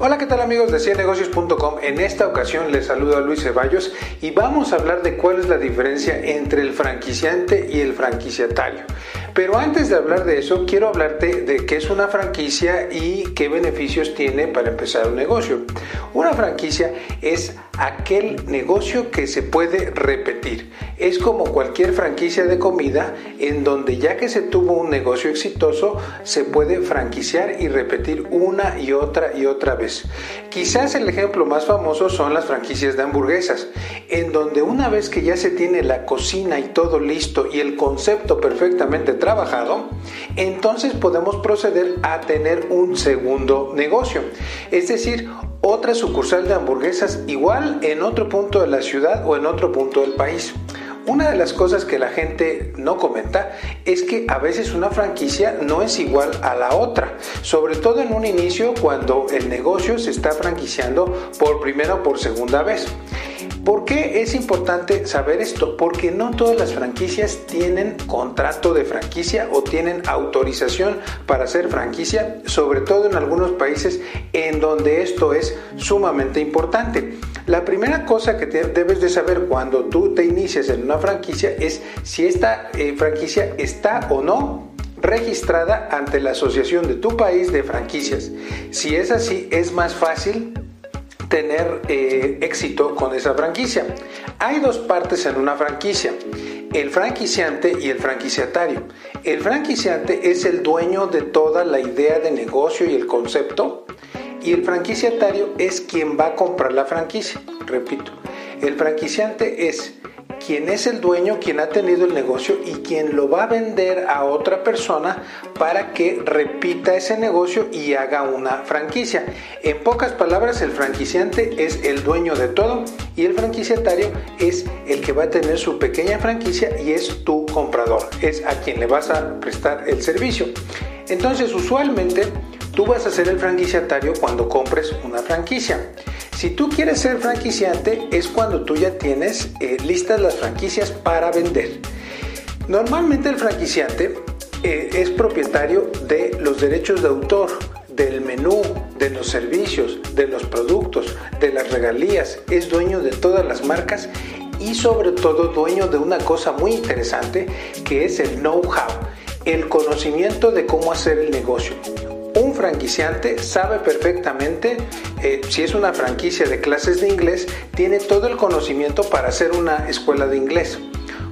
Hola, ¿qué tal amigos de ciennegocios.com? En esta ocasión les saludo a Luis Ceballos y vamos a hablar de cuál es la diferencia entre el franquiciante y el franquiciatario. Pero antes de hablar de eso, quiero hablarte de qué es una franquicia y qué beneficios tiene para empezar un negocio. Una franquicia es aquel negocio que se puede repetir. Es como cualquier franquicia de comida en donde ya que se tuvo un negocio exitoso, se puede franquiciar y repetir una y otra y otra vez. Quizás el ejemplo más famoso son las franquicias de hamburguesas, en donde una vez que ya se tiene la cocina y todo listo y el concepto perfectamente trabajado, entonces podemos proceder a tener un segundo negocio. Es decir, otra sucursal de hamburguesas igual en otro punto de la ciudad o en otro punto del país. Una de las cosas que la gente no comenta es que a veces una franquicia no es igual a la otra, sobre todo en un inicio cuando el negocio se está franquiciando por primera o por segunda vez. ¿Por qué es importante saber esto? Porque no todas las franquicias tienen contrato de franquicia o tienen autorización para hacer franquicia, sobre todo en algunos países en donde esto es sumamente importante. La primera cosa que debes de saber cuando tú te inicias en una franquicia es si esta eh, franquicia está o no registrada ante la Asociación de tu país de franquicias. Si es así, es más fácil tener eh, éxito con esa franquicia. Hay dos partes en una franquicia, el franquiciante y el franquiciatario. El franquiciante es el dueño de toda la idea de negocio y el concepto y el franquiciatario es quien va a comprar la franquicia. Repito, el franquiciante es quien es el dueño, quien ha tenido el negocio y quien lo va a vender a otra persona para que repita ese negocio y haga una franquicia. En pocas palabras, el franquiciante es el dueño de todo y el franquiciatario es el que va a tener su pequeña franquicia y es tu comprador, es a quien le vas a prestar el servicio. Entonces, usualmente, tú vas a ser el franquiciatario cuando compres una franquicia. Si tú quieres ser franquiciante es cuando tú ya tienes eh, listas las franquicias para vender. Normalmente el franquiciante eh, es propietario de los derechos de autor, del menú, de los servicios, de los productos, de las regalías, es dueño de todas las marcas y sobre todo dueño de una cosa muy interesante que es el know-how, el conocimiento de cómo hacer el negocio. Un franquiciante sabe perfectamente, eh, si es una franquicia de clases de inglés, tiene todo el conocimiento para hacer una escuela de inglés.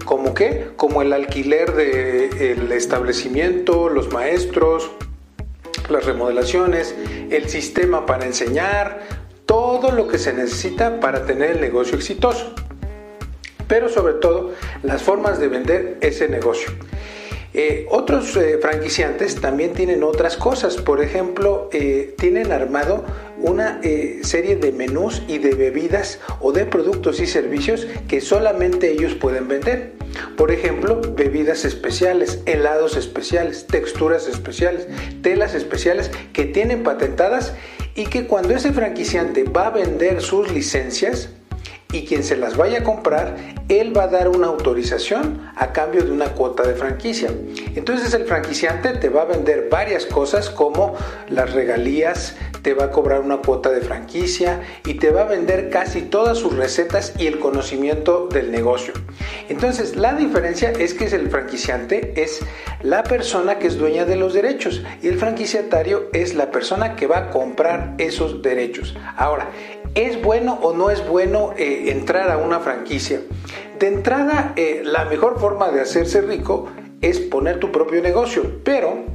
¿Como qué? Como el alquiler del establecimiento, los maestros, las remodelaciones, el sistema para enseñar, todo lo que se necesita para tener el negocio exitoso. Pero sobre todo, las formas de vender ese negocio. Eh, otros eh, franquiciantes también tienen otras cosas, por ejemplo, eh, tienen armado una serie de menús y de bebidas o de productos y servicios que solamente ellos pueden vender. Por ejemplo, bebidas especiales, helados especiales, texturas especiales, telas especiales que tienen patentadas y que cuando ese franquiciante va a vender sus licencias, y quien se las vaya a comprar, él va a dar una autorización a cambio de una cuota de franquicia. Entonces el franquiciante te va a vender varias cosas como las regalías, te va a cobrar una cuota de franquicia y te va a vender casi todas sus recetas y el conocimiento del negocio. Entonces la diferencia es que el franquiciante es la persona que es dueña de los derechos y el franquiciatario es la persona que va a comprar esos derechos. Ahora, ¿Es bueno o no es bueno eh, entrar a una franquicia? De entrada, eh, la mejor forma de hacerse rico es poner tu propio negocio, pero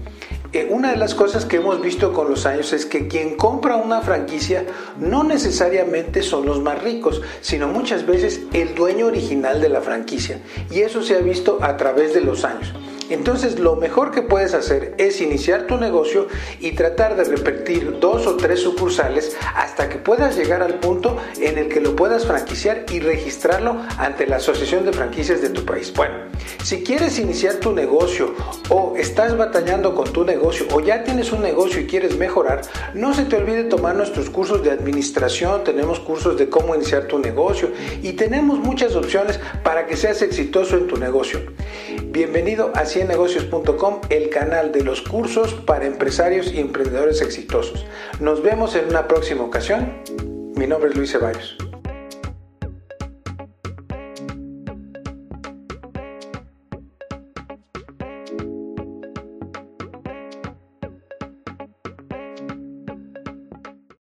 eh, una de las cosas que hemos visto con los años es que quien compra una franquicia no necesariamente son los más ricos, sino muchas veces el dueño original de la franquicia. Y eso se ha visto a través de los años. Entonces lo mejor que puedes hacer es iniciar tu negocio y tratar de repetir dos o tres sucursales hasta que puedas llegar al punto en el que lo puedas franquiciar y registrarlo ante la Asociación de Franquicias de tu país. Bueno, si quieres iniciar tu negocio o estás batallando con tu negocio o ya tienes un negocio y quieres mejorar, no se te olvide tomar nuestros cursos de administración, tenemos cursos de cómo iniciar tu negocio y tenemos muchas opciones para que seas exitoso en tu negocio. Bienvenido a 100negocios.com, el canal de los cursos para empresarios y emprendedores exitosos. Nos vemos en una próxima ocasión. Mi nombre es Luis Ceballos.